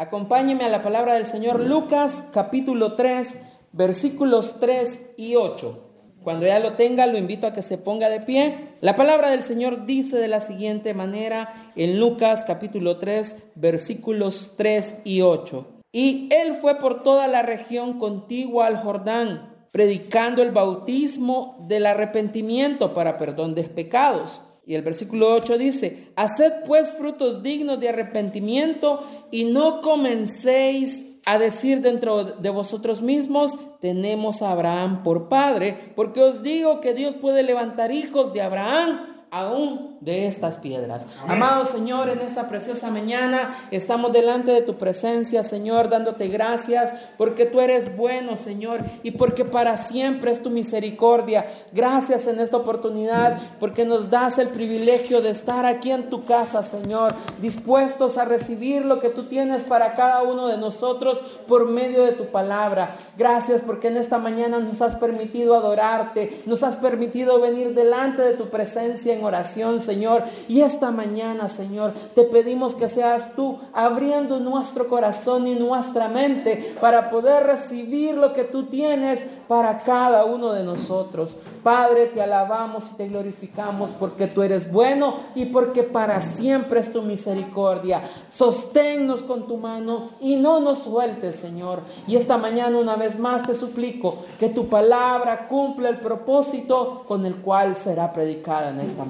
Acompáñeme a la palabra del Señor Lucas capítulo 3, versículos 3 y 8. Cuando ya lo tenga, lo invito a que se ponga de pie. La palabra del Señor dice de la siguiente manera en Lucas capítulo 3, versículos 3 y 8. Y él fue por toda la región contigua al Jordán, predicando el bautismo del arrepentimiento para perdón de pecados y el versículo 8 dice, haced pues frutos dignos de arrepentimiento y no comencéis a decir dentro de vosotros mismos, tenemos a Abraham por padre, porque os digo que Dios puede levantar hijos de Abraham aún de estas piedras. Amado Señor, en esta preciosa mañana estamos delante de tu presencia, Señor, dándote gracias porque tú eres bueno, Señor, y porque para siempre es tu misericordia. Gracias en esta oportunidad porque nos das el privilegio de estar aquí en tu casa, Señor, dispuestos a recibir lo que tú tienes para cada uno de nosotros por medio de tu palabra. Gracias porque en esta mañana nos has permitido adorarte, nos has permitido venir delante de tu presencia oración, Señor. Y esta mañana, Señor, te pedimos que seas tú abriendo nuestro corazón y nuestra mente para poder recibir lo que tú tienes para cada uno de nosotros. Padre, te alabamos y te glorificamos porque tú eres bueno y porque para siempre es tu misericordia. Sosténnos con tu mano y no nos sueltes, Señor. Y esta mañana una vez más te suplico que tu palabra cumpla el propósito con el cual será predicada en esta.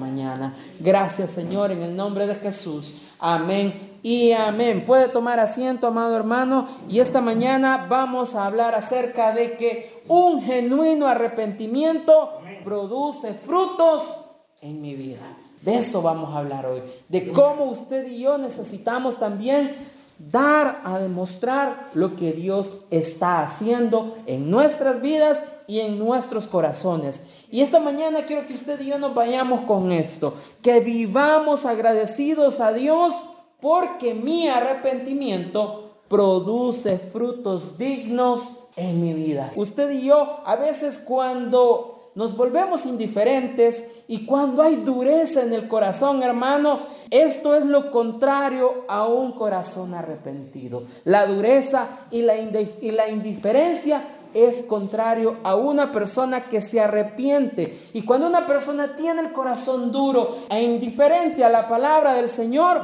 Gracias Señor en el nombre de Jesús. Amén y amén. Puede tomar asiento, amado hermano. Y esta mañana vamos a hablar acerca de que un genuino arrepentimiento produce frutos en mi vida. De eso vamos a hablar hoy. De cómo usted y yo necesitamos también dar a demostrar lo que Dios está haciendo en nuestras vidas y en nuestros corazones. Y esta mañana quiero que usted y yo nos vayamos con esto, que vivamos agradecidos a Dios porque mi arrepentimiento produce frutos dignos en mi vida. Usted y yo a veces cuando nos volvemos indiferentes y cuando hay dureza en el corazón, hermano, esto es lo contrario a un corazón arrepentido. La dureza y la, y la indiferencia es contrario a una persona que se arrepiente. Y cuando una persona tiene el corazón duro e indiferente a la palabra del Señor,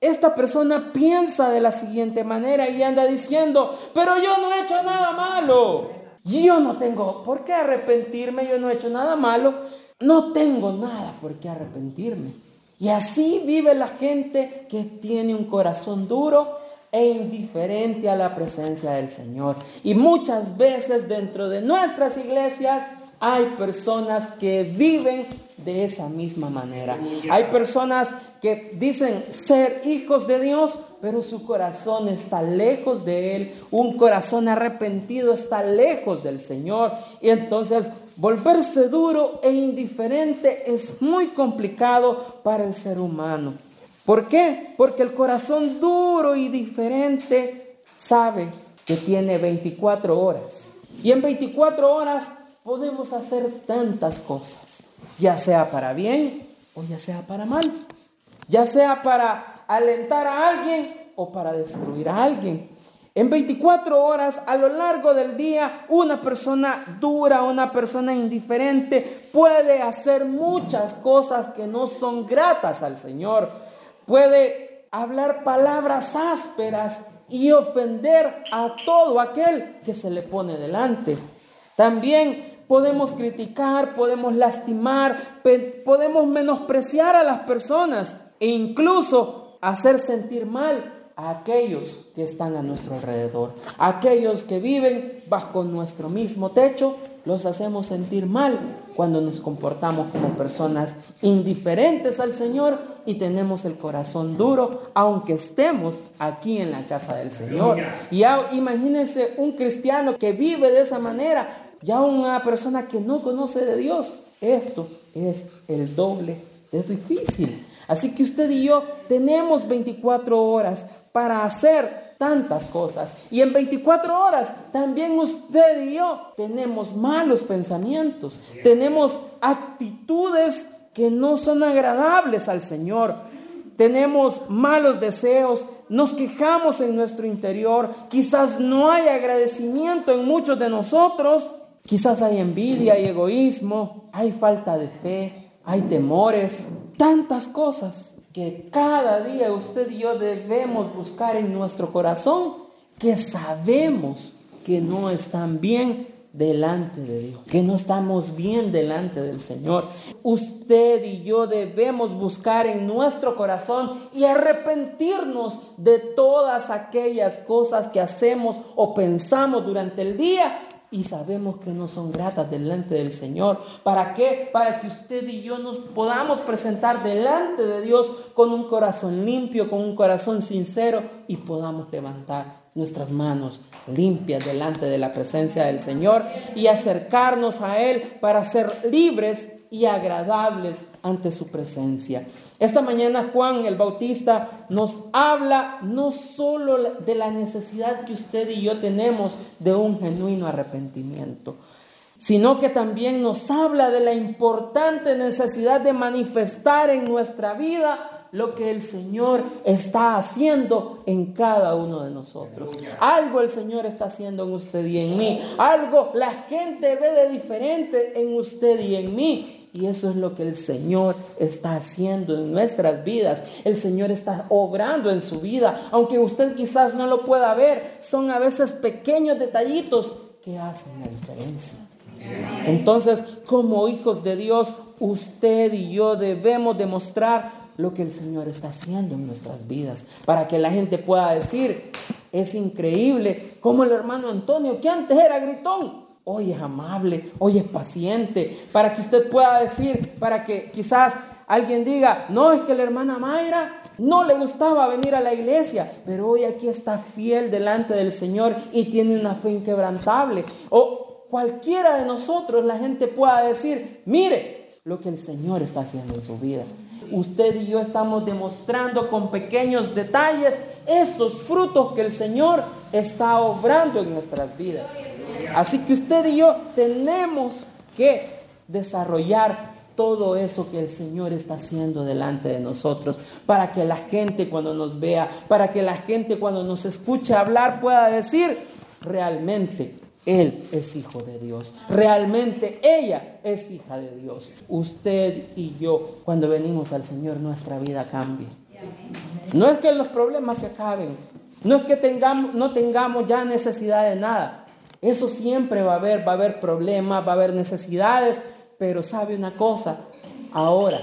esta persona piensa de la siguiente manera y anda diciendo, pero yo no he hecho nada malo. Yo no tengo por qué arrepentirme, yo no he hecho nada malo. No tengo nada por qué arrepentirme. Y así vive la gente que tiene un corazón duro e indiferente a la presencia del Señor. Y muchas veces dentro de nuestras iglesias hay personas que viven de esa misma manera. Hay personas que dicen ser hijos de Dios, pero su corazón está lejos de Él. Un corazón arrepentido está lejos del Señor. Y entonces volverse duro e indiferente es muy complicado para el ser humano. ¿Por qué? Porque el corazón duro y diferente sabe que tiene 24 horas. Y en 24 horas podemos hacer tantas cosas, ya sea para bien o ya sea para mal, ya sea para alentar a alguien o para destruir a alguien. En 24 horas a lo largo del día, una persona dura, una persona indiferente puede hacer muchas cosas que no son gratas al Señor puede hablar palabras ásperas y ofender a todo aquel que se le pone delante. También podemos criticar, podemos lastimar, podemos menospreciar a las personas e incluso hacer sentir mal a aquellos que están a nuestro alrededor, aquellos que viven bajo nuestro mismo techo, los hacemos sentir mal cuando nos comportamos como personas indiferentes al Señor y tenemos el corazón duro, aunque estemos aquí en la casa del Señor. Y imagínense un cristiano que vive de esa manera, ya una persona que no conoce de Dios. Esto es el doble de difícil. Así que usted y yo tenemos 24 horas para hacer tantas cosas. Y en 24 horas también usted y yo tenemos malos pensamientos, tenemos actitudes que no son agradables al Señor. tenemos malos deseos, nos quejamos en nuestro interior, quizás no hay agradecimiento en muchos de nosotros, quizás hay envidia, hay egoísmo, hay falta de fe, hay temores, tantas cosas que cada día usted y yo debemos buscar en nuestro corazón que sabemos que no están bien delante de Dios, que no estamos bien delante del Señor. Usted y yo debemos buscar en nuestro corazón y arrepentirnos de todas aquellas cosas que hacemos o pensamos durante el día y sabemos que no son gratas delante del Señor. ¿Para qué? Para que usted y yo nos podamos presentar delante de Dios con un corazón limpio, con un corazón sincero y podamos levantar nuestras manos limpias delante de la presencia del Señor y acercarnos a Él para ser libres y agradables ante su presencia. Esta mañana Juan el Bautista nos habla no solo de la necesidad que usted y yo tenemos de un genuino arrepentimiento, sino que también nos habla de la importante necesidad de manifestar en nuestra vida lo que el Señor está haciendo en cada uno de nosotros. Algo el Señor está haciendo en usted y en mí. Algo la gente ve de diferente en usted y en mí. Y eso es lo que el Señor está haciendo en nuestras vidas. El Señor está obrando en su vida. Aunque usted quizás no lo pueda ver, son a veces pequeños detallitos que hacen la diferencia. Entonces, como hijos de Dios, usted y yo debemos demostrar lo que el Señor está haciendo en nuestras vidas, para que la gente pueda decir, es increíble como el hermano Antonio, que antes era gritón, hoy es amable, hoy es paciente, para que usted pueda decir, para que quizás alguien diga, no, es que la hermana Mayra no le gustaba venir a la iglesia, pero hoy aquí está fiel delante del Señor y tiene una fe inquebrantable. O cualquiera de nosotros, la gente pueda decir, mire lo que el Señor está haciendo en su vida usted y yo estamos demostrando con pequeños detalles esos frutos que el Señor está obrando en nuestras vidas. Así que usted y yo tenemos que desarrollar todo eso que el Señor está haciendo delante de nosotros, para que la gente cuando nos vea, para que la gente cuando nos escuche hablar pueda decir, realmente él es hijo de Dios. Realmente ella es hija de Dios. Usted y yo, cuando venimos al Señor, nuestra vida cambia. No es que los problemas se acaben. No es que tengamos, no tengamos ya necesidad de nada. Eso siempre va a haber, va a haber problemas, va a haber necesidades. Pero sabe una cosa, ahora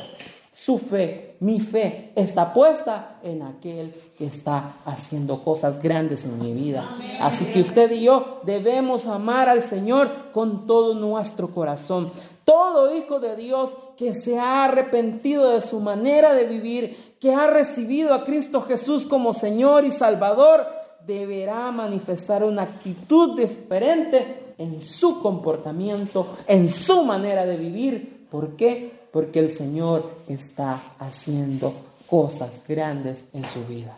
su fe, mi fe, está puesta en aquel que está haciendo cosas grandes en mi vida. Así que usted y yo debemos amar al Señor con todo nuestro corazón. Todo hijo de Dios que se ha arrepentido de su manera de vivir, que ha recibido a Cristo Jesús como Señor y Salvador, deberá manifestar una actitud diferente en su comportamiento, en su manera de vivir. ¿Por qué? porque el Señor está haciendo cosas grandes en su vida.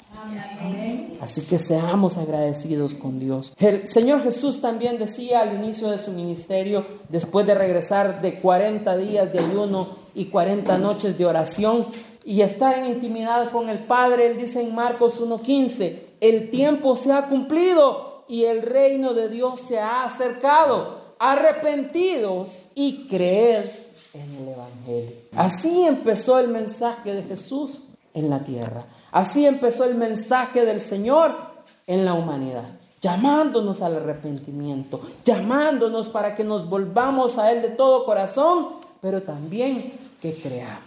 Así que seamos agradecidos con Dios. El Señor Jesús también decía al inicio de su ministerio, después de regresar de 40 días de ayuno y 40 noches de oración y estar en intimidad con el Padre, Él dice en Marcos 1.15, el tiempo se ha cumplido y el reino de Dios se ha acercado. Arrepentidos y creed en el Evangelio. Así empezó el mensaje de Jesús en la tierra. Así empezó el mensaje del Señor en la humanidad. Llamándonos al arrepentimiento, llamándonos para que nos volvamos a Él de todo corazón, pero también que creamos.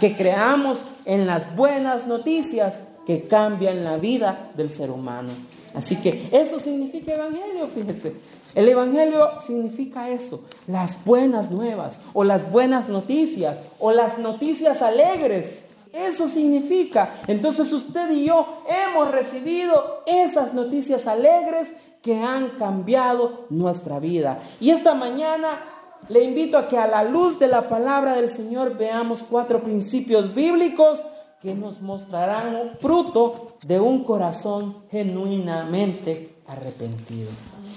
Que creamos en las buenas noticias que cambian la vida del ser humano. Así que eso significa evangelio, fíjese. El Evangelio significa eso, las buenas nuevas o las buenas noticias o las noticias alegres. Eso significa. Entonces usted y yo hemos recibido esas noticias alegres que han cambiado nuestra vida. Y esta mañana le invito a que a la luz de la palabra del Señor veamos cuatro principios bíblicos que nos mostrarán un fruto de un corazón genuinamente arrepentido.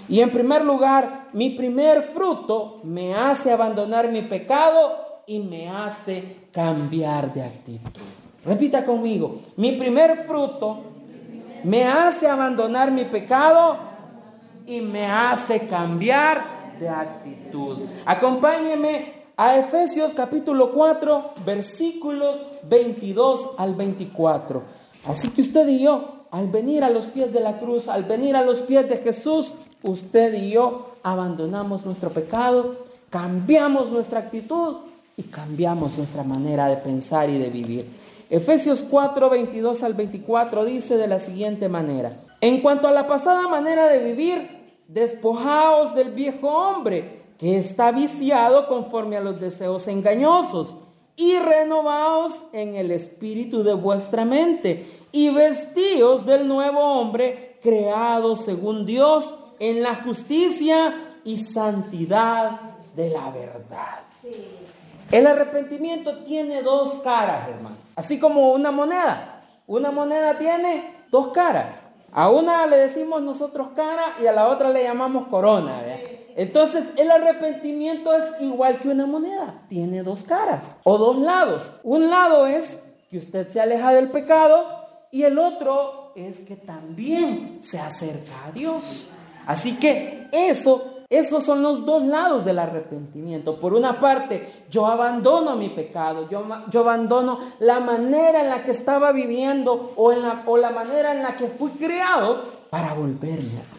Y en primer lugar, mi primer fruto me hace abandonar mi pecado y me hace cambiar de actitud. Repita conmigo, mi primer fruto me hace abandonar mi pecado y me hace cambiar de actitud. Acompáñeme a Efesios capítulo 4, versículos 22 al 24. Así que usted y yo, al venir a los pies de la cruz, al venir a los pies de Jesús, usted y yo abandonamos nuestro pecado, cambiamos nuestra actitud y cambiamos nuestra manera de pensar y de vivir. Efesios 4, 22 al 24 dice de la siguiente manera, en cuanto a la pasada manera de vivir, despojaos del viejo hombre que está viciado conforme a los deseos engañosos y renovaos en el espíritu de vuestra mente y vestíos del nuevo hombre creado según Dios en la justicia y santidad de la verdad. El arrepentimiento tiene dos caras, hermano. Así como una moneda. Una moneda tiene dos caras. A una le decimos nosotros cara y a la otra le llamamos corona. Entonces el arrepentimiento es igual que una moneda. Tiene dos caras o dos lados. Un lado es que usted se aleja del pecado y el otro es que también se acerca a Dios. Así que eso, esos son los dos lados del arrepentimiento. Por una parte, yo abandono mi pecado, yo, yo abandono la manera en la que estaba viviendo o, en la, o la manera en la que fui creado para volverme a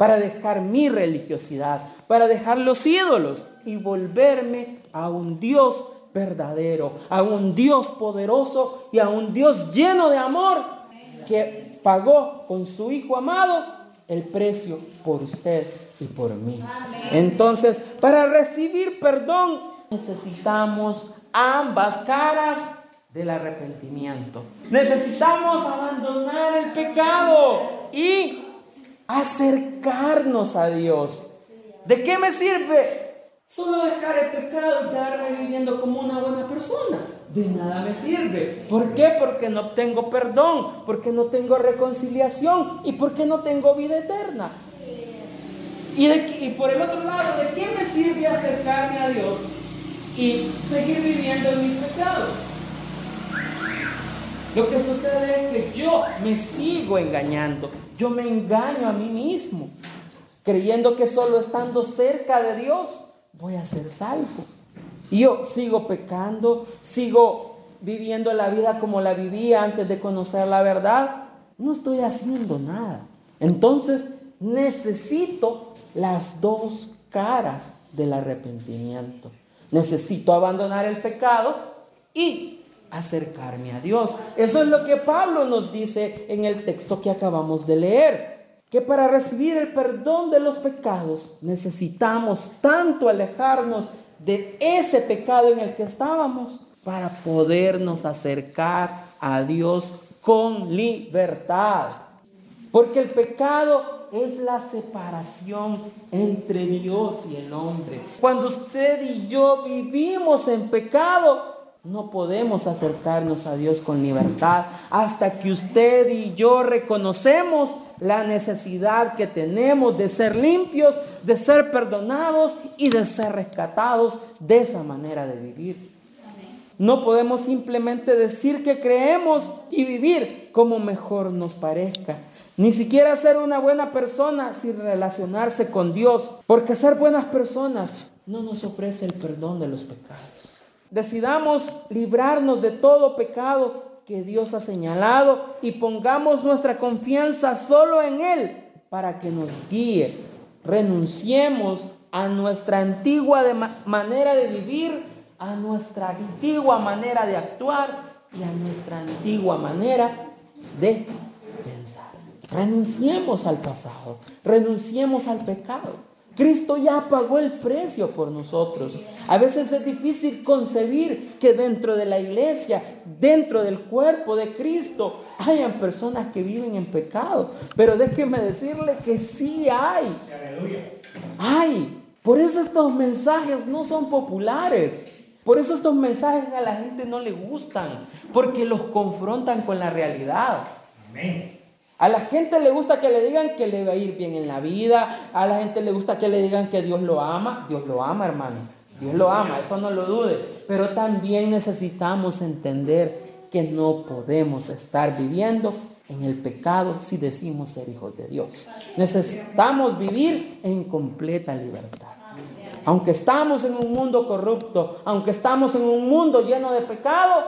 para dejar mi religiosidad, para dejar los ídolos y volverme a un Dios verdadero, a un Dios poderoso y a un Dios lleno de amor que pagó con su Hijo amado el precio por usted y por mí. Entonces, para recibir perdón necesitamos ambas caras del arrepentimiento. Necesitamos abandonar el pecado y acercarnos a Dios. ¿De qué me sirve Solo dejar el pecado y quedarme viviendo como una buena persona. De nada me sirve. ¿Por qué? Porque no tengo perdón, porque no tengo reconciliación y porque no tengo vida eterna. Y, y por el otro lado, ¿de qué me sirve acercarme a Dios y seguir viviendo en mis pecados? Lo que sucede es que yo me sigo engañando. Yo me engaño a mí mismo, creyendo que solo estando cerca de Dios voy a ser salvo. Y yo sigo pecando, sigo viviendo la vida como la vivía antes de conocer la verdad. No estoy haciendo nada. Entonces necesito las dos caras del arrepentimiento. Necesito abandonar el pecado y acercarme a Dios. Eso es lo que Pablo nos dice en el texto que acabamos de leer que para recibir el perdón de los pecados necesitamos tanto alejarnos de ese pecado en el que estábamos para podernos acercar a Dios con libertad. Porque el pecado es la separación entre Dios y el hombre. Cuando usted y yo vivimos en pecado, no podemos acercarnos a Dios con libertad hasta que usted y yo reconocemos la necesidad que tenemos de ser limpios, de ser perdonados y de ser rescatados de esa manera de vivir. No podemos simplemente decir que creemos y vivir como mejor nos parezca. Ni siquiera ser una buena persona sin relacionarse con Dios, porque ser buenas personas no nos ofrece el perdón de los pecados. Decidamos librarnos de todo pecado que Dios ha señalado y pongamos nuestra confianza solo en Él para que nos guíe. Renunciemos a nuestra antigua manera de vivir, a nuestra antigua manera de actuar y a nuestra antigua manera de pensar. Renunciemos al pasado, renunciemos al pecado. Cristo ya pagó el precio por nosotros. A veces es difícil concebir que dentro de la iglesia, dentro del cuerpo de Cristo, hayan personas que viven en pecado. Pero déjeme decirle que sí hay. Hay. Por eso estos mensajes no son populares. Por eso estos mensajes a la gente no le gustan. Porque los confrontan con la realidad. Amén. A la gente le gusta que le digan que le va a ir bien en la vida. A la gente le gusta que le digan que Dios lo ama. Dios lo ama, hermano. Dios lo ama, eso no lo dude. Pero también necesitamos entender que no podemos estar viviendo en el pecado si decimos ser hijos de Dios. Necesitamos vivir en completa libertad. Aunque estamos en un mundo corrupto, aunque estamos en un mundo lleno de pecado,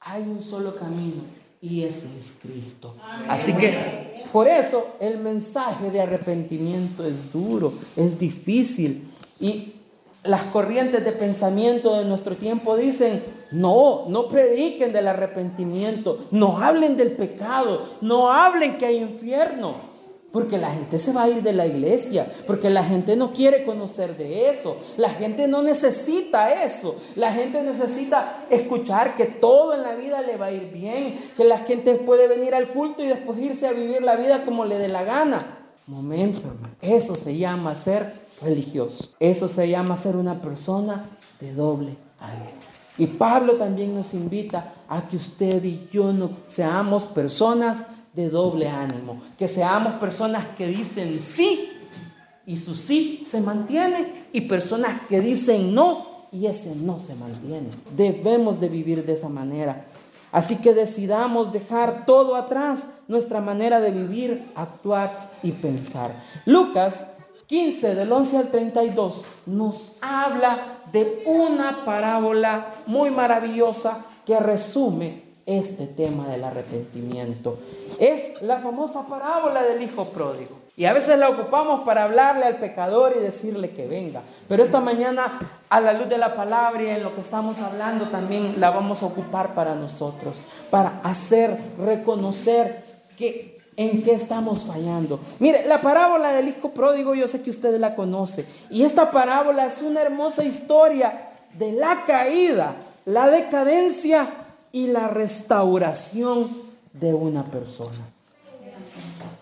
hay un solo camino y ese es Cristo. Así que por eso el mensaje de arrepentimiento es duro, es difícil y las corrientes de pensamiento de nuestro tiempo dicen, no, no prediquen del arrepentimiento, no hablen del pecado, no hablen que hay infierno. Porque la gente se va a ir de la iglesia, porque la gente no quiere conocer de eso, la gente no necesita eso, la gente necesita escuchar que todo en la vida le va a ir bien, que la gente puede venir al culto y después irse a vivir la vida como le dé la gana. Momento, eso se llama ser religioso, eso se llama ser una persona de doble ánimo. Y Pablo también nos invita a que usted y yo no seamos personas de doble ánimo, que seamos personas que dicen sí y su sí se mantiene y personas que dicen no y ese no se mantiene. Debemos de vivir de esa manera. Así que decidamos dejar todo atrás, nuestra manera de vivir, actuar y pensar. Lucas 15 del 11 al 32 nos habla de una parábola muy maravillosa que resume este tema del arrepentimiento. Es la famosa parábola del hijo pródigo. Y a veces la ocupamos para hablarle al pecador y decirle que venga. Pero esta mañana, a la luz de la palabra y en lo que estamos hablando, también la vamos a ocupar para nosotros, para hacer reconocer que en qué estamos fallando. Mire, la parábola del hijo pródigo, yo sé que usted la conoce. Y esta parábola es una hermosa historia de la caída, la decadencia y la restauración de una persona.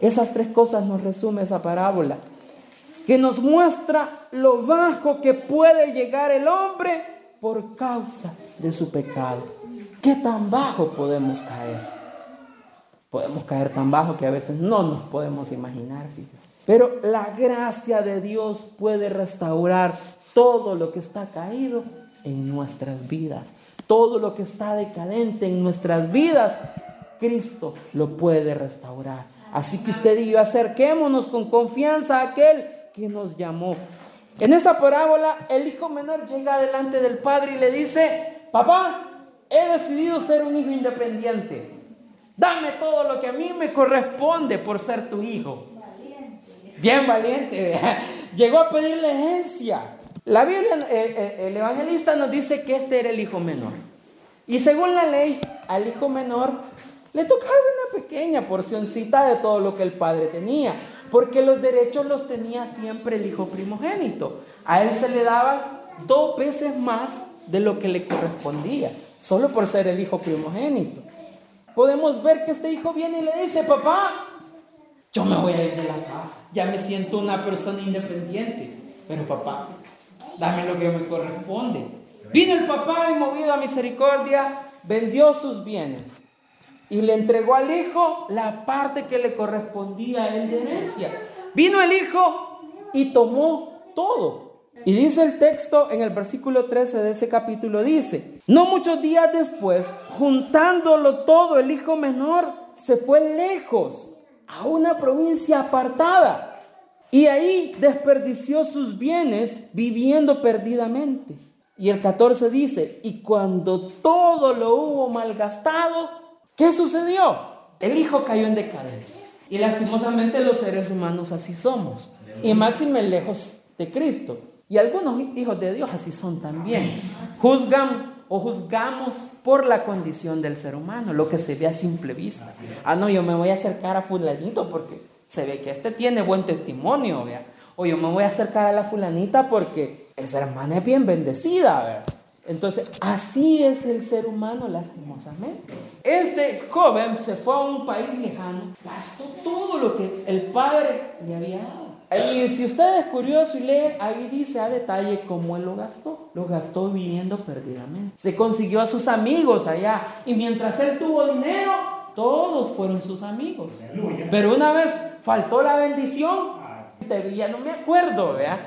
Esas tres cosas nos resume esa parábola, que nos muestra lo bajo que puede llegar el hombre por causa de su pecado. ¿Qué tan bajo podemos caer? Podemos caer tan bajo que a veces no nos podemos imaginar, Pero la gracia de Dios puede restaurar todo lo que está caído en nuestras vidas todo lo que está decadente en nuestras vidas, Cristo lo puede restaurar. Así que usted y yo acerquémonos con confianza a aquel que nos llamó. En esta parábola, el hijo menor llega delante del padre y le dice, papá, he decidido ser un hijo independiente. Dame todo lo que a mí me corresponde por ser tu hijo. Bien valiente. Llegó a pedirle herencia. La Biblia, el, evangelista nos dice que este era el hijo menor. Y según la ley, al hijo menor le tocaba una pequeña porcioncita de todo lo que el padre tenía, porque los derechos los tenía siempre el hijo primogénito. A él se le daba dos veces más de lo que le correspondía, solo por ser el hijo primogénito. Podemos ver que este hijo viene y le dice, papá, yo me voy a ir de la casa, ya me siento una persona independiente, pero papá, dame lo que me corresponde. Vino el papá y movido a misericordia, vendió sus bienes y le entregó al hijo la parte que le correspondía a él herencia. Vino el hijo y tomó todo. Y dice el texto en el versículo 13 de ese capítulo, dice, no muchos días después, juntándolo todo, el hijo menor se fue lejos a una provincia apartada y ahí desperdició sus bienes viviendo perdidamente. Y el 14 dice, y cuando todo lo hubo malgastado, ¿qué sucedió? El hijo cayó en decadencia. Y lastimosamente los seres humanos así somos. Y máxime lejos de Cristo. Y algunos hijos de Dios así son también. Juzgan o juzgamos por la condición del ser humano, lo que se ve a simple vista. Ah, no, yo me voy a acercar a fulanito porque se ve que este tiene buen testimonio, vea. O yo me voy a acercar a la fulanita porque esa hermana es bien bendecida. Entonces, así es el ser humano, lastimosamente. Este joven se fue a un país lejano, gastó todo lo que el padre le había dado. Y si usted es curioso y lee, ahí dice a detalle cómo él lo gastó. Lo gastó viviendo perdidamente. Se consiguió a sus amigos allá. Y mientras él tuvo dinero, todos fueron sus amigos. Pero una vez faltó la bendición, este ya no me acuerdo, vea.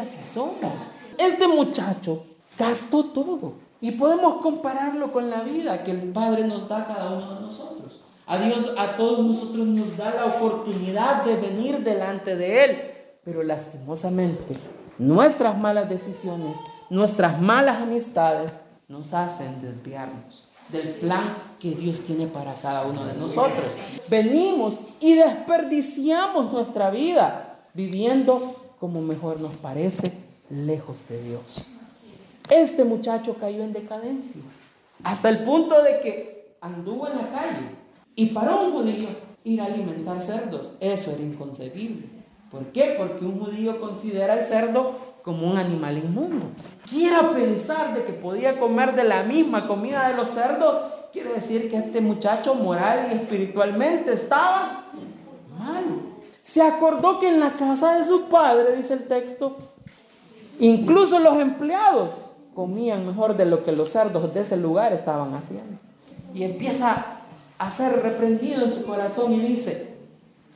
Así somos. Este muchacho gastó todo Y podemos compararlo con la vida que el Padre nos da a cada uno de nosotros. A Dios, a todos nosotros nos da la oportunidad de venir delante de Él. Pero lastimosamente, nuestras malas decisiones, nuestras malas amistades nos hacen desviarnos del plan que Dios tiene para cada uno de nosotros. Venimos y desperdiciamos nuestra vida viviendo como mejor nos parece, lejos de Dios. Este muchacho cayó en decadencia, hasta el punto de que anduvo en la calle y para un judío ir a alimentar cerdos, eso era inconcebible. ¿Por qué? Porque un judío considera el cerdo como un animal inmundo. Quiera pensar de que podía comer de la misma comida de los cerdos, quiere decir que este muchacho moral y espiritualmente estaba mal. Se acordó que en la casa de su padre, dice el texto, incluso los empleados comían mejor de lo que los cerdos de ese lugar estaban haciendo. Y empieza a ser reprendido en su corazón y dice,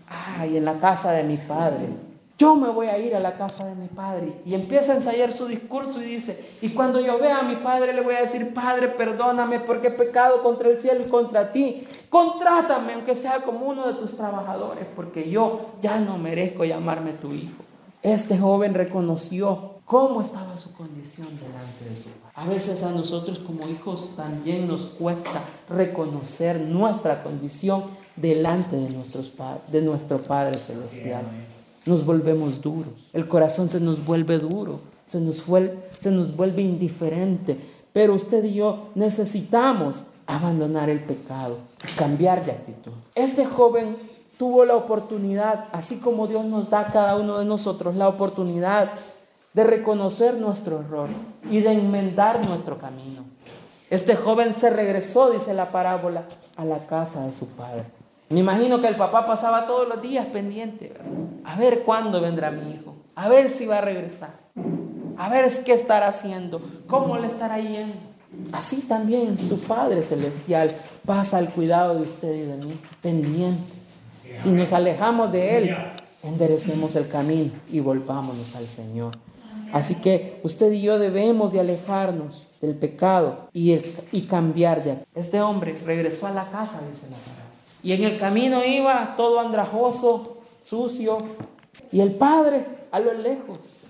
ay, en la casa de mi padre, yo me voy a ir a la casa de mi padre. Y empieza a ensayar su discurso y dice, y cuando yo vea a mi padre le voy a decir, Padre, perdóname porque he pecado contra el cielo y contra ti. Contrátame aunque sea como uno de tus trabajadores, porque yo ya no merezco llamarme tu hijo. Este joven reconoció cómo estaba su condición delante de su padre. A veces a nosotros como hijos también nos cuesta reconocer nuestra condición delante de, de nuestro Padre Celestial. Nos volvemos duros, el corazón se nos vuelve duro, se nos, se nos vuelve indiferente, pero usted y yo necesitamos abandonar el pecado, cambiar de actitud. Este joven tuvo la oportunidad, así como Dios nos da a cada uno de nosotros la oportunidad de reconocer nuestro error y de enmendar nuestro camino. Este joven se regresó, dice la parábola, a la casa de su padre. Me imagino que el papá pasaba todos los días pendiente, a ver cuándo vendrá mi hijo, a ver si va a regresar, a ver qué estará haciendo, cómo le estará yendo. Así también su Padre Celestial pasa al cuidado de usted y de mí, pendientes. Si nos alejamos de Él, enderecemos el camino y volvámonos al Señor. Así que usted y yo debemos de alejarnos del pecado y, cambiar de aquí. Este hombre regresó a la casa, dice la palabra. Y en el camino iba todo andrajoso, sucio. Y el padre a lo lejos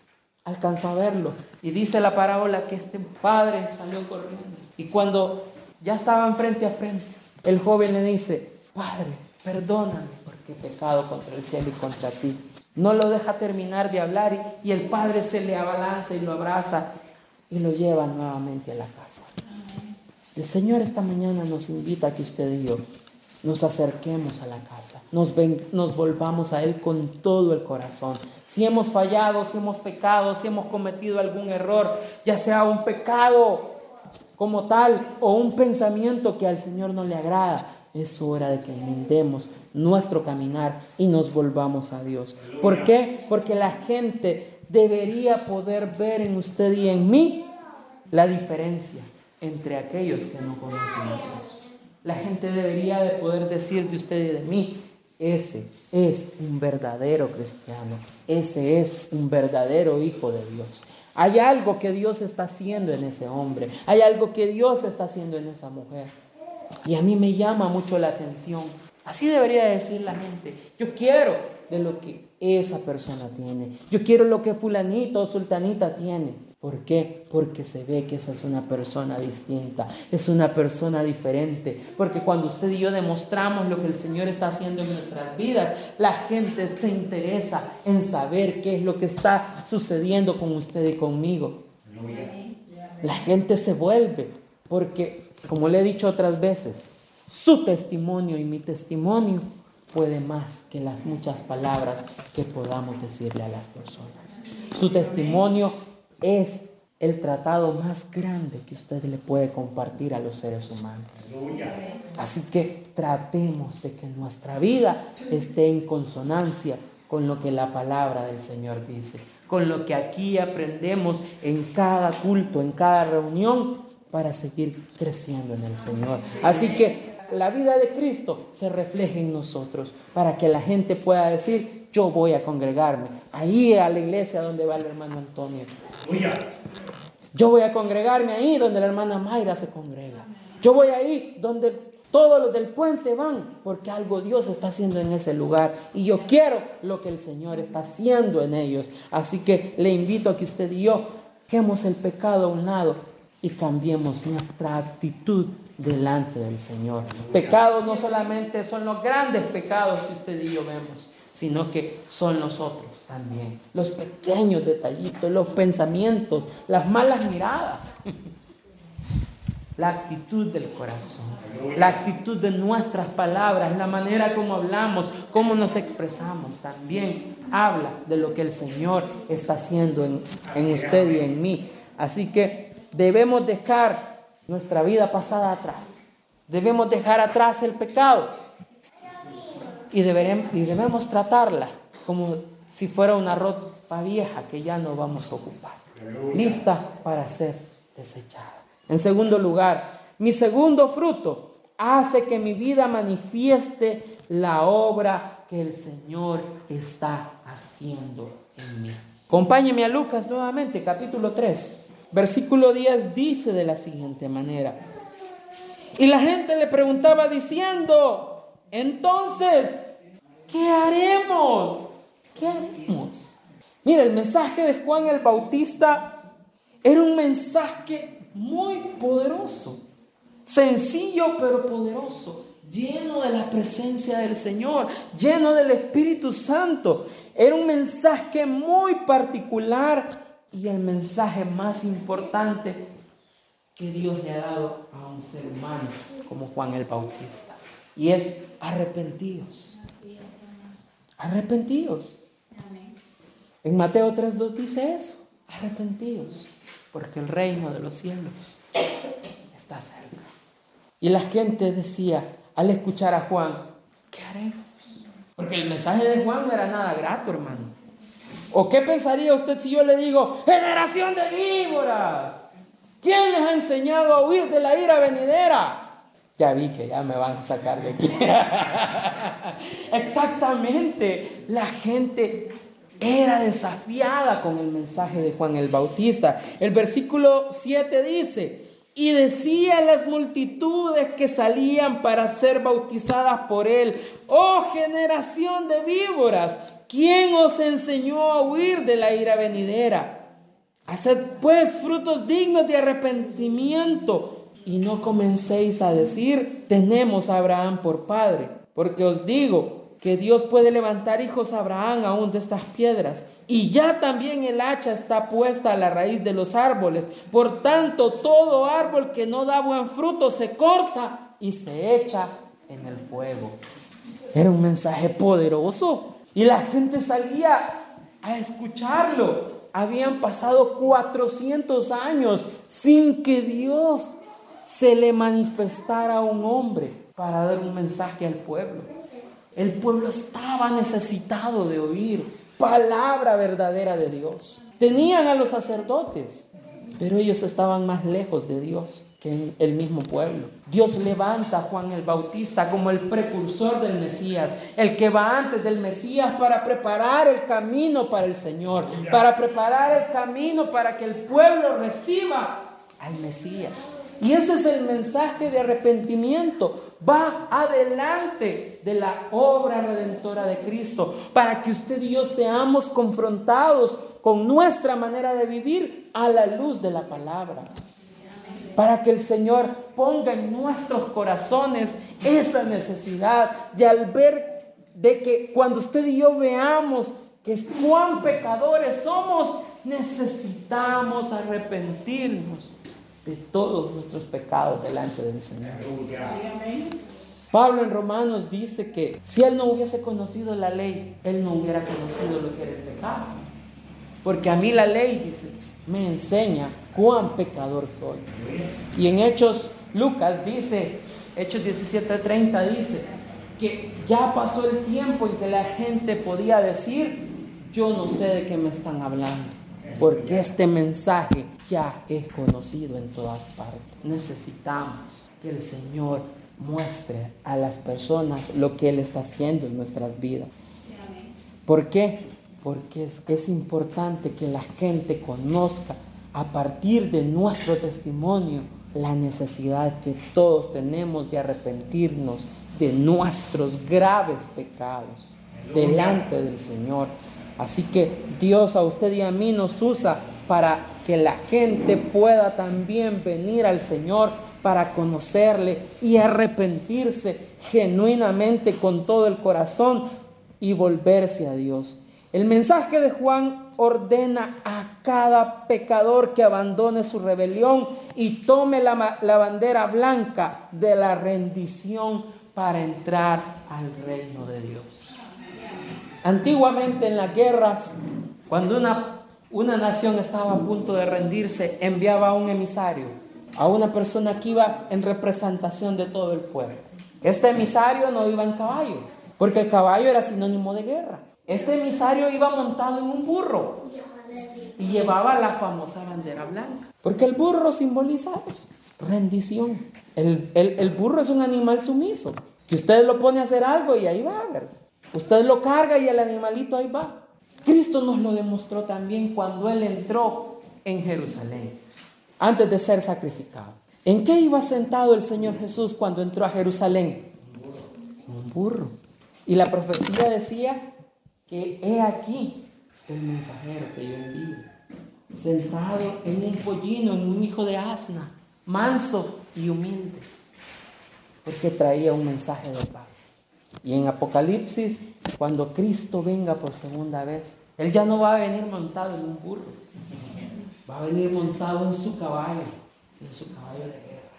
alcanzó a verlo. Y dice la parábola que este padre salió corriendo. Y cuando ya estaban frente a frente, el joven le dice, Padre, perdóname porque he pecado contra el cielo y contra ti. No lo deja terminar de hablar y, el padre se le abalanza y lo abraza y lo lleva nuevamente a la casa. El Señor esta mañana nos invita a que usted y yo nos acerquemos a la casa, nos, volvamos a Él con todo el corazón. Si hemos fallado, si hemos pecado, si hemos cometido algún error, ya sea un pecado como tal o un pensamiento que al Señor no le agrada, es hora de que enmendemos nuestro caminar y nos volvamos a Dios. ¿Por qué? Porque la gente debería poder ver en usted y en mí la diferencia entre aquellos que no conocen a Dios. La gente debería de poder decir de usted y de mí, ese es un verdadero cristiano, ese es un verdadero hijo de Dios. Hay algo que Dios está haciendo en ese hombre, hay algo que Dios está haciendo en esa mujer. Y a mí me llama mucho la atención. Así debería decir la gente. Yo quiero de lo que esa persona tiene. Yo quiero lo que fulanito o sultanita tiene. ¿Por qué? Porque se ve que esa es una persona distinta, es una persona diferente. Porque cuando usted y yo demostramos lo que el Señor está haciendo en nuestras vidas, la gente se interesa en saber qué es lo que está sucediendo con usted y conmigo. La gente se vuelve porque como le he dicho otras veces, su testimonio y mi testimonio puede más que las muchas palabras que podamos decirle a las personas. Su testimonio es el tratado más grande que usted le puede compartir a los seres humanos. Así que tratemos de que nuestra vida esté en consonancia con lo que la palabra del Señor dice, con lo que aquí aprendemos en cada culto, en cada reunión para seguir creciendo en el Señor. Así que la vida de Cristo se refleje en nosotros para que la gente pueda decir, yo voy a congregarme ahí a la iglesia donde va el hermano Antonio. Yo voy a congregarme ahí donde la hermana Mayra se congrega. Yo voy ahí donde todos los del puente van, porque algo Dios está haciendo en ese lugar. Y yo quiero lo que el Señor está haciendo en ellos. Así que le invito a que usted y yo dejemos el pecado a un lado y cambiemos nuestra actitud delante del Señor. Pecados no solamente son los grandes pecados que usted y yo vemos, sino que son nosotros también. Los pequeños detallitos, los pensamientos, las malas miradas. La actitud del corazón, la actitud de nuestras palabras, la manera como hablamos, cómo nos expresamos, también habla de lo que el Señor está haciendo en, en usted y en mí. Así que debemos dejar nuestra vida pasada atrás. Debemos dejar atrás el pecado y, y debemos tratarla como si fuera una ropa vieja que ya no vamos a ocupar, lista para ser desechada. En segundo lugar, mi segundo fruto hace que mi vida manifieste la obra que el Señor está haciendo en mí. Acompáñeme a Lucas nuevamente, capítulo 3. Versículo 10 dice de la siguiente manera. Y la gente le preguntaba diciendo, entonces, ¿qué haremos? ¿Qué haremos? Mira, el mensaje de Juan el Bautista era un mensaje muy poderoso, sencillo pero poderoso, lleno de la presencia del Señor, lleno del Espíritu Santo. Era un mensaje muy particular y el mensaje más importante que Dios le ha dado a un ser humano como Juan el Bautista. Y es arrepentidos. Arrepentidos. En Mateo 3.2 dice eso. Arrepentidos. Porque el reino de los cielos está cerca. Y la gente decía al escuchar a Juan, ¿qué haremos? Porque el mensaje de Juan no era nada grato, hermano. ¿O qué pensaría usted si yo le digo, generación de víboras? ¿Quién les ha enseñado a huir de la ira venidera? Ya vi que ya me van a sacar de aquí. Exactamente, la gente era desafiada con el mensaje de Juan el Bautista. El versículo 7 dice, y decía a las multitudes que salían para ser bautizadas por él, oh generación de víboras, ¿Quién os enseñó a huir de la ira venidera? Haced pues frutos dignos de arrepentimiento y no comencéis a decir, tenemos a Abraham por padre, porque os digo que Dios puede levantar hijos a Abraham aún de estas piedras. Y ya también el hacha está puesta a la raíz de los árboles. Por tanto, todo árbol que no da buen fruto se corta y se echa en el fuego. Era un mensaje poderoso. Y la gente salía a escucharlo. Habían pasado 400 años sin que Dios se le manifestara a un hombre para dar un mensaje al pueblo. El pueblo estaba necesitado de oír palabra verdadera de Dios. Tenían a los sacerdotes, pero ellos estaban más lejos de Dios que el mismo pueblo. Dios levanta a Juan el Bautista como el precursor del Mesías, el que va antes del Mesías para preparar el camino para el Señor, para preparar el camino para que el pueblo reciba al Mesías. Y ese es el mensaje de arrepentimiento. Va adelante de la obra redentora de Cristo para que usted y yo seamos confrontados con nuestra manera de vivir a la luz de la palabra para que el Señor ponga en nuestros corazones esa necesidad de al ver de que cuando usted y yo veamos que cuán pecadores somos, necesitamos arrepentirnos de todos nuestros pecados delante del Señor. Pablo en Romanos dice que si él no hubiese conocido la ley, él no hubiera conocido lo que era el pecado. Porque a mí la ley, dice, me enseña cuán pecador soy. Y en Hechos, Lucas dice, Hechos 17:30 dice, que ya pasó el tiempo en que la gente podía decir, yo no sé de qué me están hablando, porque este mensaje ya es conocido en todas partes. Necesitamos que el Señor muestre a las personas lo que Él está haciendo en nuestras vidas. ¿Por qué? porque es, importante que la gente conozca a partir de nuestro testimonio la necesidad que todos tenemos de arrepentirnos de nuestros graves pecados delante del Señor. Así que Dios a usted y a mí nos usa para que la gente pueda también venir al Señor para conocerle y arrepentirse genuinamente con todo el corazón y volverse a Dios. El mensaje de Juan ordena a cada pecador que abandone su rebelión y tome la, la, bandera blanca de la rendición para entrar al reino de Dios. Antiguamente en las guerras, cuando una, una nación estaba a punto de rendirse, enviaba a un emisario, a una persona que iba en representación de todo el pueblo. Este emisario no iba en caballo, porque el caballo era sinónimo de guerra. Este emisario iba montado en un burro y llevaba la famosa bandera blanca, porque el burro simboliza rendición. El, el burro es un animal sumiso, que usted lo pone a hacer algo y ahí va, ¿verdad? Usted lo carga y el animalito ahí va. Cristo nos lo demostró también cuando Él entró en Jerusalén, antes de ser sacrificado. ¿En qué iba sentado el Señor Jesús cuando entró a Jerusalén? Un burro. Y la profecía decía que he aquí el mensajero que yo envío, sentado en un pollino, en un hijo de asna, manso y humilde, porque traía un mensaje de paz. Y en Apocalipsis, cuando Cristo venga por segunda vez, Él ya no va a venir montado en un burro, va a venir montado en su caballo, en su caballo de guerra,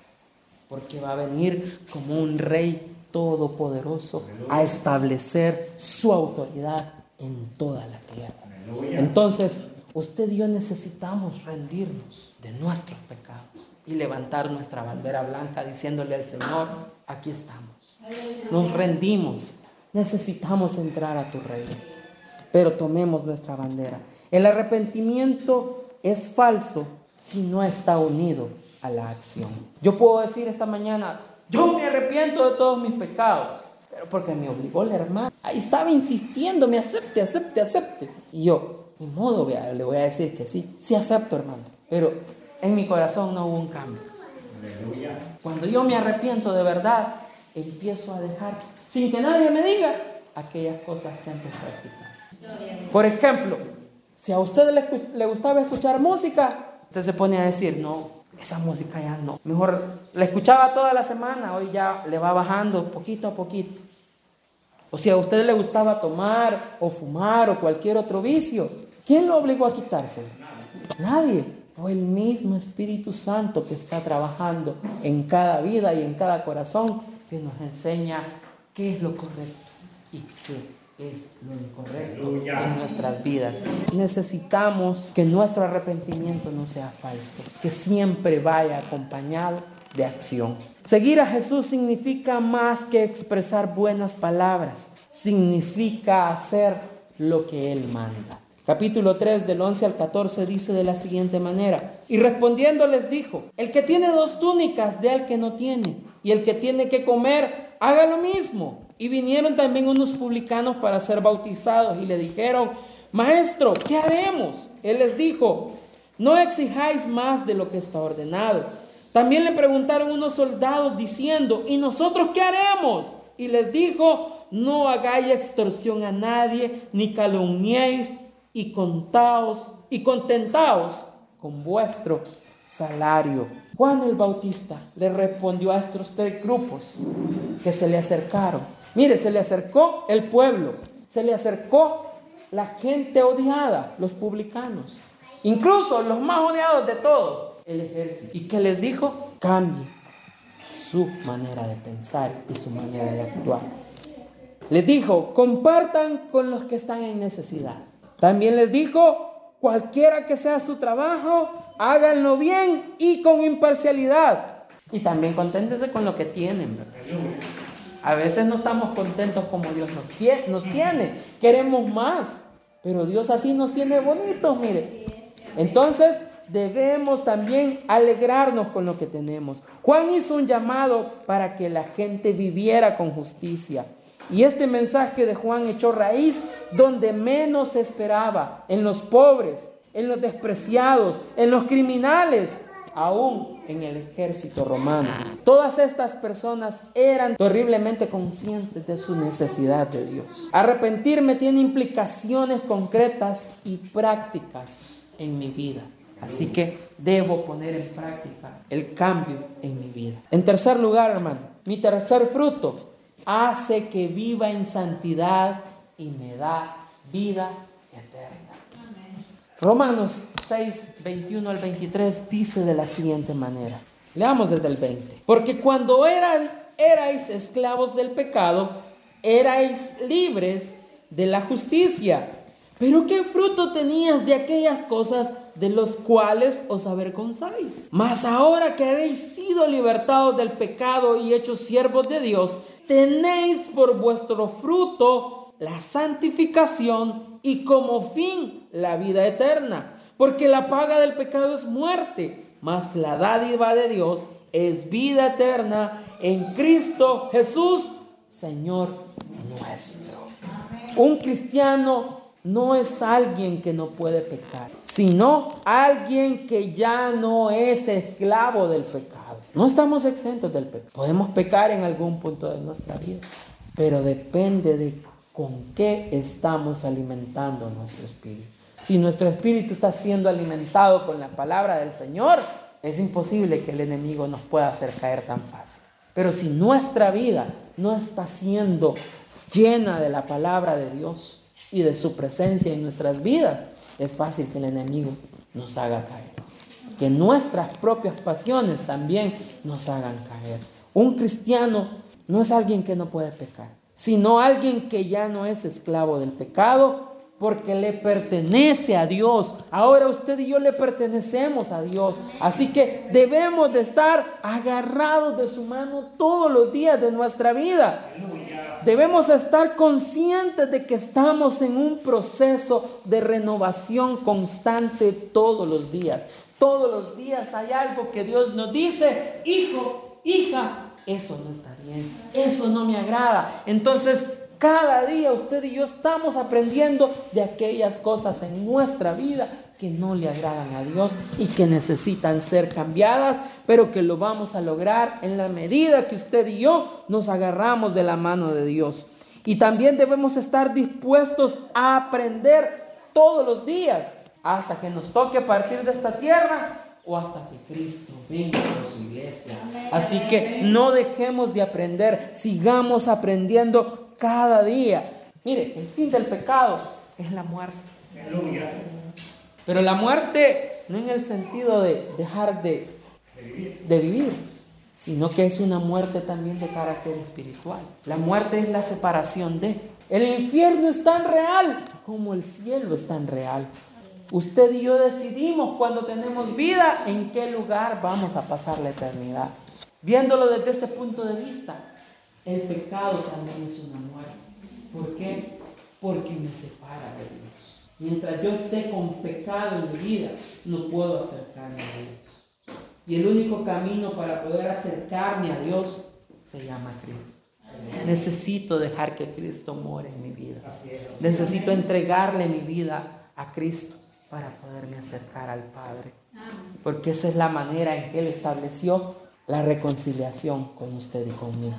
porque va a venir como un rey todopoderoso a establecer su autoridad en toda la tierra. Entonces, usted y yo necesitamos rendirnos de nuestros pecados y levantar nuestra bandera blanca diciéndole al Señor, aquí estamos nos rendimos. Necesitamos entrar a tu reino. Pero tomemos nuestra bandera. El arrepentimiento es falso si no está unido a la acción. Yo puedo decir esta mañana, yo me arrepiento de todos mis pecados, pero porque me obligó el hermano. Ahí estaba insistiendo, me acepte, acepte, acepte. Y yo, ni modo, le voy a decir que sí, sí acepto, hermano. Pero en mi corazón no hubo un cambio. Cuando yo me arrepiento de verdad, empiezo a dejar, sin que nadie me diga, aquellas cosas que antes practicaba. Por ejemplo, si a usted le, gustaba escuchar música, usted se pone a decir, no, esa música ya no. Mejor la escuchaba toda la semana, hoy ya le va bajando poquito a poquito. O si a usted le gustaba tomar o fumar o cualquier otro vicio, ¿quién lo obligó a quitarse? Nadie. Fue el mismo Espíritu Santo que está trabajando en cada vida y en cada corazón que nos enseña qué es lo correcto y qué es lo incorrecto en nuestras vidas. Necesitamos que nuestro arrepentimiento no sea falso, que siempre vaya acompañado de acción. Seguir a Jesús significa más que expresar buenas palabras, significa hacer lo que Él manda. Capítulo 3 del 11 al 14 dice de la siguiente manera, y respondiendo les dijo, el que tiene dos túnicas, de al que no tiene, y el que tiene que comer, haga lo mismo. Y vinieron también unos publicanos para ser bautizados y le dijeron, maestro, ¿qué haremos? Él les dijo, no exijáis más de lo que está ordenado. También le preguntaron unos soldados diciendo, ¿y nosotros qué haremos? Y les dijo, no hagáis extorsión a nadie, ni calumniéis y contaos y contentaos con vuestro salario. Juan el Bautista le respondió a estos tres grupos que se le acercaron. Mire, se le acercó el pueblo, se le acercó la gente odiada, los publicanos, incluso los más odiados de todos, el ejército. ¿Y que les dijo? Cambie su manera de pensar y su manera de actuar. Les dijo, compartan con los que están en necesidad. También les dijo, cualquiera que sea su trabajo, háganlo bien y con imparcialidad. Y también conténtense con lo que tienen. A veces no estamos contentos como Dios nos, nos tiene. Queremos más. Pero Dios así nos tiene bonitos, mire. Entonces debemos también alegrarnos con lo que tenemos. Juan hizo un llamado para que la gente viviera con justicia. Y este mensaje de Juan echó raíz donde menos se esperaba, en los pobres, en los despreciados, en los criminales, aún en el ejército romano. Todas estas personas eran terriblemente conscientes de su necesidad de Dios. Arrepentirme tiene implicaciones concretas y prácticas en mi vida. Así que debo poner en práctica el cambio en mi vida. En tercer lugar, hermano, mi tercer fruto hace que viva en santidad y me da vida. Romanos 6, 21 al 23 dice de la siguiente manera. Leamos desde el 20. Porque cuando erais esclavos del pecado, erais libres de la justicia. Pero ¿qué fruto tenías de aquellas cosas de los cuales os avergonzáis? Mas ahora que habéis sido libertados del pecado y hechos siervos de Dios, tenéis por vuestro fruto la santificación y como fin la vida eterna. Porque la paga del pecado es muerte, mas la dádiva de Dios es vida eterna en Cristo Jesús, Señor nuestro. Un cristiano no es alguien que no puede pecar, sino alguien que ya no es esclavo del pecado. No estamos exentos del pecado. Podemos pecar en algún punto de nuestra vida, pero depende de con qué estamos alimentando nuestro espíritu. Si nuestro espíritu está siendo alimentado con la palabra del Señor, es imposible que el enemigo nos pueda hacer caer tan fácil. Pero si nuestra vida no está siendo llena de la palabra de Dios, y de su presencia en nuestras vidas, es fácil que el enemigo nos haga caer. Que nuestras propias pasiones también nos hagan caer. Un cristiano no es alguien que no puede pecar, sino alguien que ya no es esclavo del pecado porque le pertenece a Dios. Ahora usted y yo le pertenecemos a Dios. Así que debemos de estar agarrados de su mano todos los días de nuestra vida. Debemos estar conscientes de que estamos en un proceso de renovación constante todos los días. Todos los días hay algo que Dios nos dice, hijo, hija, eso no está eso no me agrada. Entonces, cada día usted y yo estamos aprendiendo de aquellas cosas en nuestra vida que no le agradan a Dios y que necesitan ser cambiadas, pero que lo vamos a lograr en la medida que usted y yo nos agarramos de la mano de Dios. Y también debemos estar dispuestos a aprender todos los días hasta que nos toque partir de esta tierra o hasta que Cristo venga a su iglesia. Así que no dejemos de aprender, sigamos aprendiendo cada día. Mire, el fin del pecado es la muerte. Aleluya. Pero la muerte no en el sentido de dejar de, de vivir, sino que es una muerte también de carácter espiritual. La muerte es la separación de. El infierno es tan real como el cielo es tan real. Usted y yo decidimos cuando tenemos vida en qué lugar vamos a pasar la eternidad. Viéndolo desde este punto de vista, el pecado también es una muerte. ¿Por qué? Porque me separa de Dios. Mientras yo esté con pecado en mi vida, no puedo acercarme a Dios. Y el único camino para poder acercarme a Dios se llama Cristo. Necesito dejar que Cristo more en mi vida. Necesito entregarle mi vida a Cristo para poderme acercar al Padre. Porque esa es la manera en que Él estableció la reconciliación con usted y conmigo.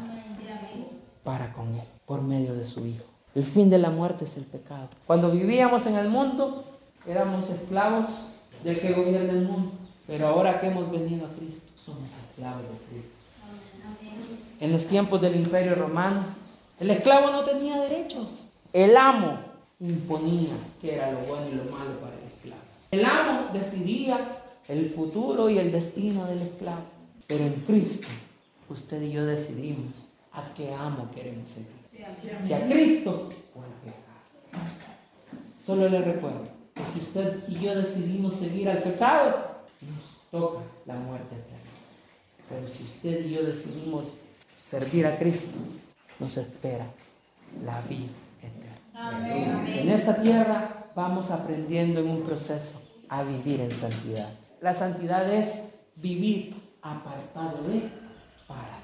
Para con Él, por medio de su Hijo. El fin de la muerte es el pecado. Cuando vivíamos en el mundo, éramos esclavos del que gobierna el mundo. Pero ahora que hemos venido a Cristo, somos esclavos de Cristo. En los tiempos del imperio romano, el esclavo no tenía derechos. El amo imponía qué era lo bueno y lo malo para esclavo. El amo decidía el futuro y el destino del esclavo. Pero en Cristo, usted y yo decidimos a qué amo queremos seguir si a Cristo o al pecado. Solo le recuerdo que si usted y yo decidimos seguir al pecado, nos toca la muerte eterna. Pero si usted y yo decidimos servir a Cristo, nos espera la vida eterna. En esta tierra vamos aprendiendo en un proceso a vivir en santidad. La santidad es vivir apartado de para.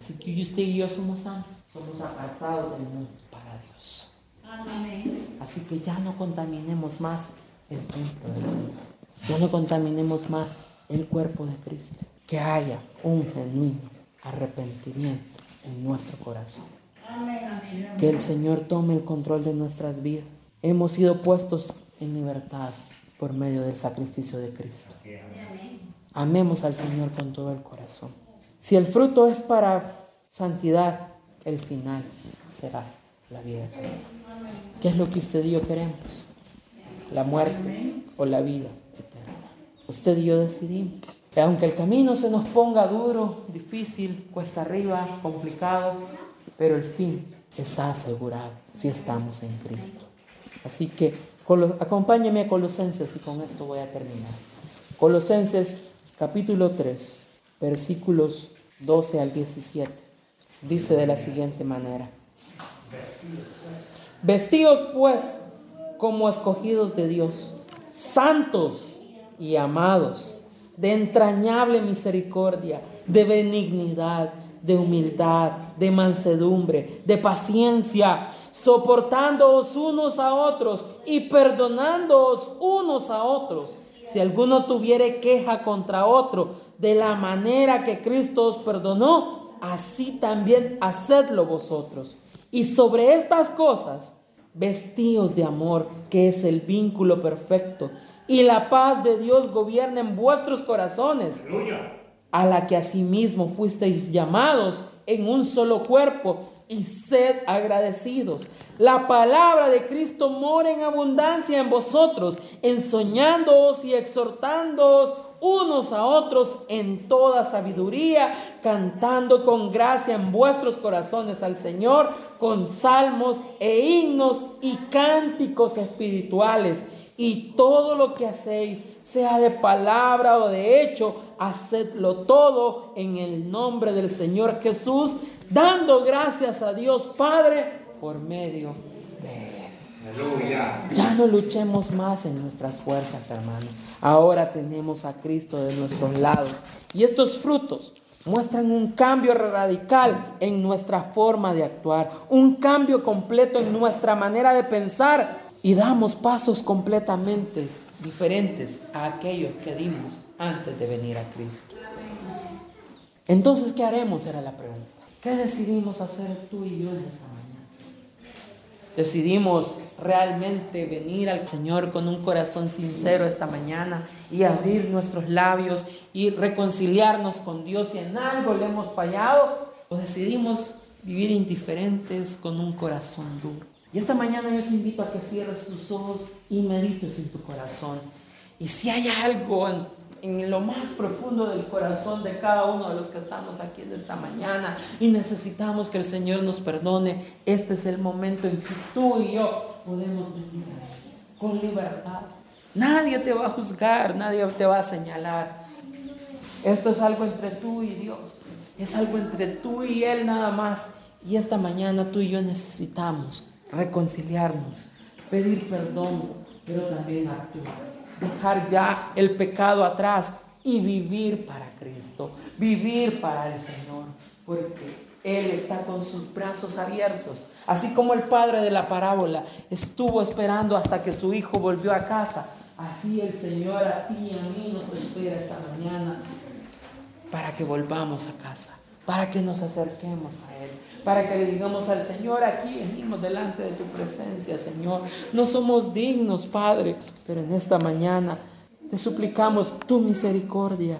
Así que usted y yo somos santos somos apartados del mundo para Dios. Así que ya no contaminemos más el templo del Señor. Ya no contaminemos más el cuerpo de Cristo. Que haya un genuino arrepentimiento en nuestro corazón. Que el Señor tome el control de nuestras vidas. Hemos sido puestos en libertad por medio del sacrificio de Cristo. Amemos al Señor con todo el corazón. Si el fruto es para santidad, el final será la vida eterna. ¿Qué es lo que usted y yo queremos? ¿La muerte o la vida eterna? Usted y yo decidimos. Que aunque el camino se nos ponga duro, difícil, cuesta arriba, complicado, pero el fin está asegurado si estamos en Cristo. Así que acompáñeme a Colosenses y con esto voy a terminar. Colosenses capítulo 3, versículos 12 al 17. Dice de la siguiente manera. Vestidos pues como escogidos de Dios, santos y amados, de entrañable misericordia, de benignidad, de humildad, de mansedumbre, de paciencia, soportándoos unos a otros y perdonándoos unos a otros. Si alguno tuviere queja contra otro, de la manera que Cristo os perdonó, así también hacedlo vosotros. Y sobre estas cosas, vestíos de amor, que es el vínculo perfecto, y la paz de Dios gobierna en vuestros corazones, a la que asimismo fuisteis llamados en un solo cuerpo, y sed agradecidos. La palabra de Cristo mora en abundancia en vosotros, ensoñándoos y exhortándoos unos a otros en toda sabiduría, cantando con gracia en vuestros corazones al Señor, con salmos e himnos y cánticos espirituales. Y todo lo que hacéis, sea de palabra o de hecho, hacedlo todo en el nombre del Señor Jesús, dando gracias a Dios Padre por medio de Él. Ya no luchemos más en nuestras fuerzas, hermano. Ahora tenemos a Cristo de nuestros lados. Y estos frutos muestran un cambio radical en nuestra forma de actuar, un cambio completo en nuestra manera de pensar y damos pasos completamente diferentes a aquellos que dimos antes de venir a Cristo. Entonces, ¿qué haremos? Era la pregunta. ¿Qué decidimos hacer tú y yo en esta mañana? Decidimos realmente venir al Señor con un corazón sincero esta mañana y abrir nuestros labios y reconciliarnos con Dios si en algo le hemos fallado o decidimos vivir indiferentes con un corazón duro. Y esta mañana yo te invito a que cierres tus ojos y medites en tu corazón. Y si hay algo en lo más profundo del corazón de cada uno de los que estamos aquí en esta mañana y necesitamos que el Señor nos perdone. Este es el momento en que tú y yo podemos vivir con libertad. Nadie te va a juzgar, nadie te va a señalar. Esto es algo entre tú y Dios. Es algo entre tú y Él nada más. Y esta mañana tú y yo necesitamos reconciliarnos, pedir perdón, pero también actuar dejar ya el pecado atrás y vivir para Cristo, vivir para el Señor, porque Él está con sus brazos abiertos, así como el padre de la parábola estuvo esperando hasta que su hijo volvió a casa. Así el Señor a ti y a mí nos espera esta mañana para que volvamos a casa, para que nos acerquemos a Él, para que le digamos al Señor, aquí venimos delante de tu presencia, Señor. No somos dignos, Padre, pero en esta mañana te suplicamos tu misericordia.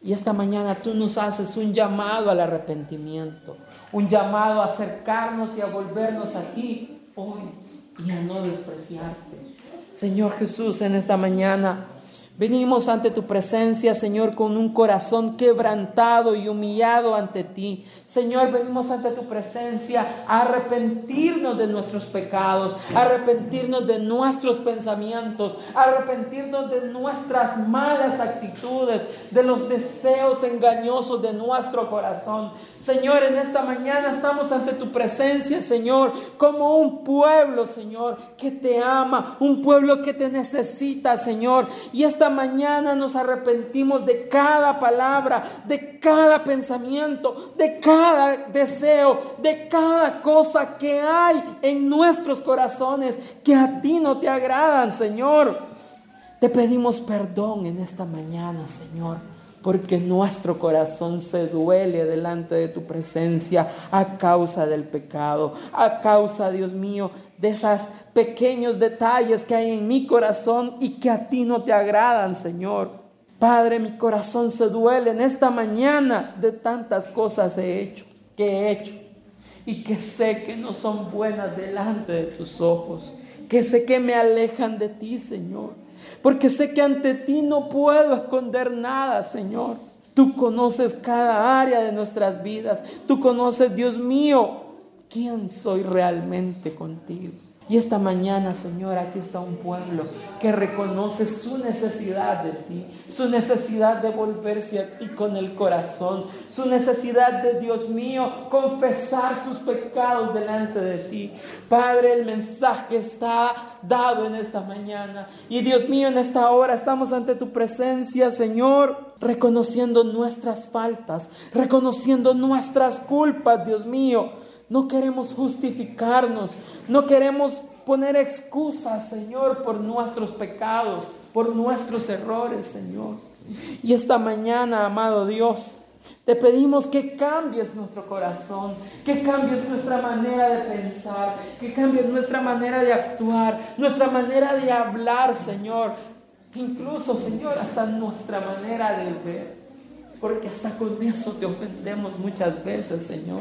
Y esta mañana tú nos haces un llamado al arrepentimiento, un llamado a acercarnos y a volvernos aquí hoy y a no despreciarte. Señor Jesús, en esta mañana Venimos ante tu presencia, Señor, con un corazón quebrantado y humillado ante ti. Señor, venimos ante tu presencia a arrepentirnos de nuestros pecados, a arrepentirnos de nuestros pensamientos, a arrepentirnos de nuestras malas actitudes, de los deseos engañosos de nuestro corazón. Señor, en esta mañana estamos ante tu presencia, Señor, como un pueblo, Señor, que te ama, un pueblo que te necesita, Señor. Y esta mañana nos arrepentimos de cada palabra, de cada pensamiento, de cada deseo, de cada cosa que hay en nuestros corazones que a ti no te agradan, Señor. Te pedimos perdón en esta mañana, Señor porque nuestro corazón se duele delante de tu presencia a causa del pecado, a causa, Dios mío, de esos pequeños detalles que hay en mi corazón y que a ti no te agradan, Señor. Padre, mi corazón se duele en esta mañana de tantas cosas he hecho, que he hecho y que sé que no son buenas delante de tus ojos, que sé que me alejan de ti, Señor porque sé que ante ti no puedo esconder nada, Señor. Tú conoces cada área de nuestras vidas. Tú conoces, Dios mío, quién soy realmente contigo. Y esta mañana, Señor, aquí está un pueblo que reconoce su necesidad de ti, su necesidad de volverse a ti con el corazón, su necesidad de, Dios mío, confesar sus pecados delante de ti. Padre, el mensaje está dado en esta mañana. Y Dios mío, en esta hora estamos ante tu presencia, Señor, reconociendo nuestras faltas, reconociendo nuestras culpas, Dios mío no queremos justificarnos, no queremos poner excusas, Señor, por nuestros pecados, por nuestros errores, Señor. Y esta mañana, amado Dios, te pedimos que cambies nuestro corazón, que cambies nuestra manera de pensar, que cambies nuestra manera de actuar, nuestra manera de hablar, Señor. Incluso, Señor, hasta nuestra manera de ver. Porque hasta con eso te ofendemos muchas veces, Señor.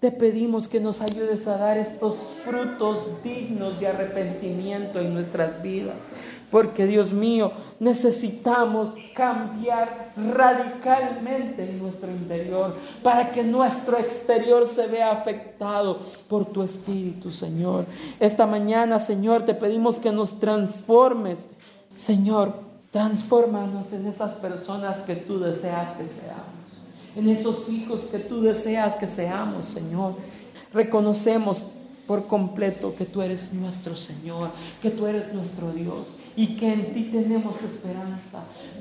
Te pedimos que nos ayudes a dar estos frutos dignos de arrepentimiento en nuestras vidas. Porque Dios mío, necesitamos cambiar radicalmente en nuestro interior para que nuestro exterior se vea afectado por tu Espíritu, Señor. Esta mañana, Señor, te pedimos que nos transformes. Señor, transfórmanos en esas personas que tú deseas que seamos en esos hijos que tú deseas que seamos, Señor. Reconocemos por completo que tú eres nuestro Señor, que tú eres nuestro Dios y que en ti tenemos esperanza.